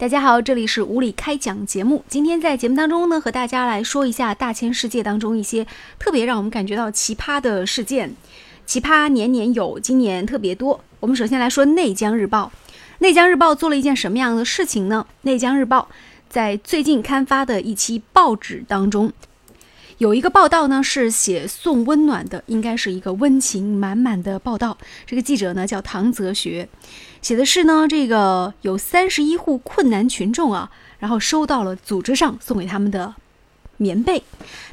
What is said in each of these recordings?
大家好，这里是无理开讲节目。今天在节目当中呢，和大家来说一下大千世界当中一些特别让我们感觉到奇葩的事件。奇葩年年有，今年特别多。我们首先来说《内江日报》。《内江日报》做了一件什么样的事情呢？《内江日报》在最近刊发的一期报纸当中。有一个报道呢，是写送温暖的，应该是一个温情满满的报道。这个记者呢叫唐泽学，写的是呢，这个有三十一户困难群众啊，然后收到了组织上送给他们的棉被。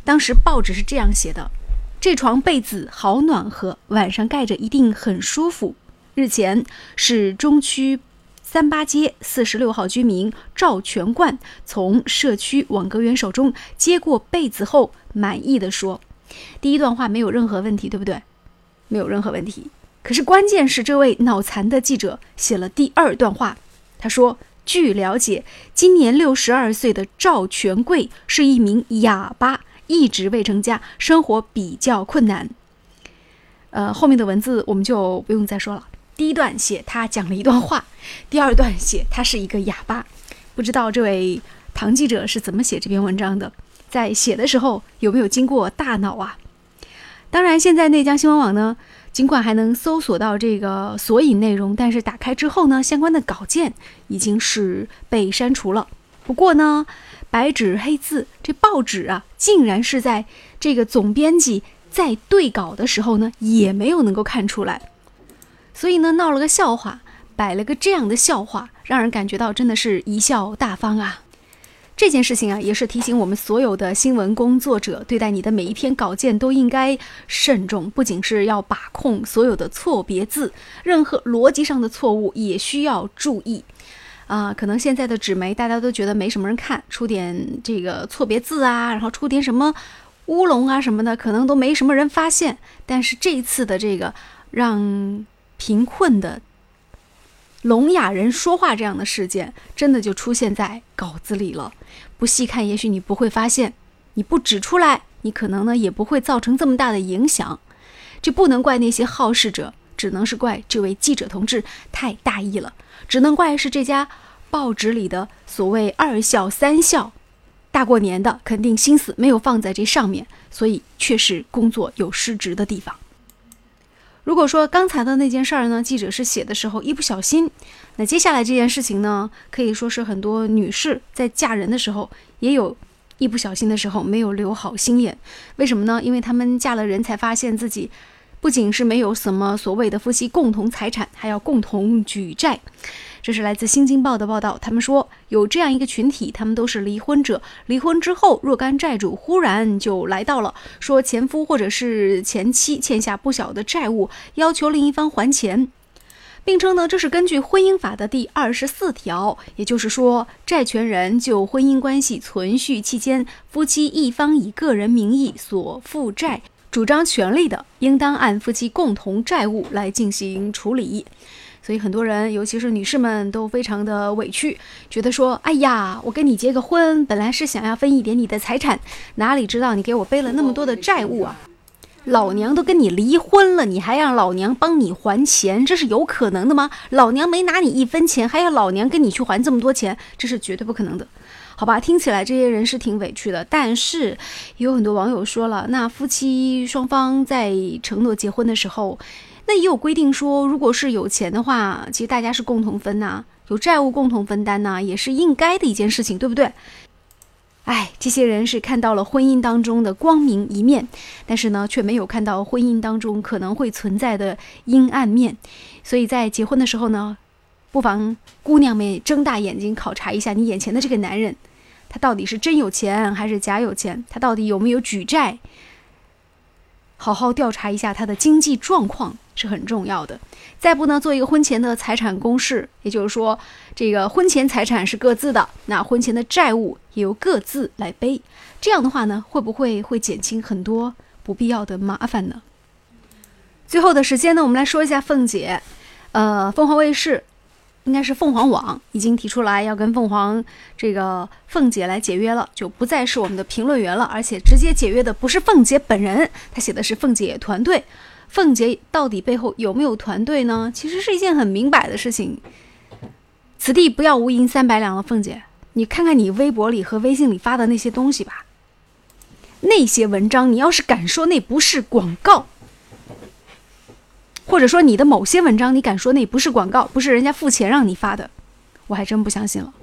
当时报纸是这样写的：这床被子好暖和，晚上盖着一定很舒服。日前是中区。三八街四十六号居民赵全冠从社区网格员手中接过被子后，满意的说：“第一段话没有任何问题，对不对？没有任何问题。可是关键是这位脑残的记者写了第二段话。他说：‘据了解，今年六十二岁的赵全贵是一名哑巴，一直未成家，生活比较困难。’呃，后面的文字我们就不用再说了。”第一段写他讲了一段话，第二段写他是一个哑巴。不知道这位唐记者是怎么写这篇文章的，在写的时候有没有经过大脑啊？当然，现在内江新闻网呢，尽管还能搜索到这个索引内容，但是打开之后呢，相关的稿件已经是被删除了。不过呢，白纸黑字，这报纸啊，竟然是在这个总编辑在对稿的时候呢，也没有能够看出来。所以呢，闹了个笑话，摆了个这样的笑话，让人感觉到真的是贻笑大方啊！这件事情啊，也是提醒我们所有的新闻工作者，对待你的每一篇稿件都应该慎重，不仅是要把控所有的错别字，任何逻辑上的错误也需要注意啊！可能现在的纸媒大家都觉得没什么人看，出点这个错别字啊，然后出点什么乌龙啊什么的，可能都没什么人发现。但是这一次的这个让贫困的聋哑人说话这样的事件，真的就出现在稿子里了。不细看，也许你不会发现；你不指出来，你可能呢也不会造成这么大的影响。这不能怪那些好事者，只能是怪这位记者同志太大意了。只能怪是这家报纸里的所谓二校三校，大过年的肯定心思没有放在这上面，所以确实工作有失职的地方。如果说刚才的那件事儿呢，记者是写的时候一不小心，那接下来这件事情呢，可以说是很多女士在嫁人的时候也有一不小心的时候没有留好心眼。为什么呢？因为他们嫁了人才发现自己不仅是没有什么所谓的夫妻共同财产，还要共同举债。这是来自《新京报》的报道，他们说有这样一个群体，他们都是离婚者，离婚之后若干债主忽然就来到了，说前夫或者是前妻欠下不小的债务，要求另一方还钱，并称呢这是根据婚姻法的第二十四条，也就是说债权人就婚姻关系存续期间夫妻一方以个人名义所负债主张权利的，应当按夫妻共同债务来进行处理。所以很多人，尤其是女士们，都非常的委屈，觉得说：“哎呀，我跟你结个婚，本来是想要分一点你的财产，哪里知道你给我背了那么多的债务啊！老娘都跟你离婚了，你还让老娘帮你还钱，这是有可能的吗？老娘没拿你一分钱，还要老娘跟你去还这么多钱，这是绝对不可能的，好吧？听起来这些人是挺委屈的，但是也有很多网友说了，那夫妻双方在承诺结婚的时候。那也有规定说，如果是有钱的话，其实大家是共同分呐，有债务共同分担呐，也是应该的一件事情，对不对？哎，这些人是看到了婚姻当中的光明一面，但是呢，却没有看到婚姻当中可能会存在的阴暗面。所以在结婚的时候呢，不妨姑娘们睁大眼睛考察一下你眼前的这个男人，他到底是真有钱还是假有钱？他到底有没有举债？好好调查一下他的经济状况。是很重要的。再不呢，做一个婚前的财产公示，也就是说，这个婚前财产是各自的，那婚前的债务也由各自来背。这样的话呢，会不会会减轻很多不必要的麻烦呢？最后的时间呢，我们来说一下凤姐。呃，凤凰卫视，应该是凤凰网已经提出来要跟凤凰这个凤姐来解约了，就不再是我们的评论员了，而且直接解约的不是凤姐本人，他写的是凤姐团队。凤姐到底背后有没有团队呢？其实是一件很明摆的事情。此地不要无银三百两了凤姐，你看看你微博里和微信里发的那些东西吧，那些文章，你要是敢说那不是广告，或者说你的某些文章，你敢说那不是广告，不是人家付钱让你发的，我还真不相信了。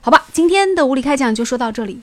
好吧，今天的无理开讲就说到这里。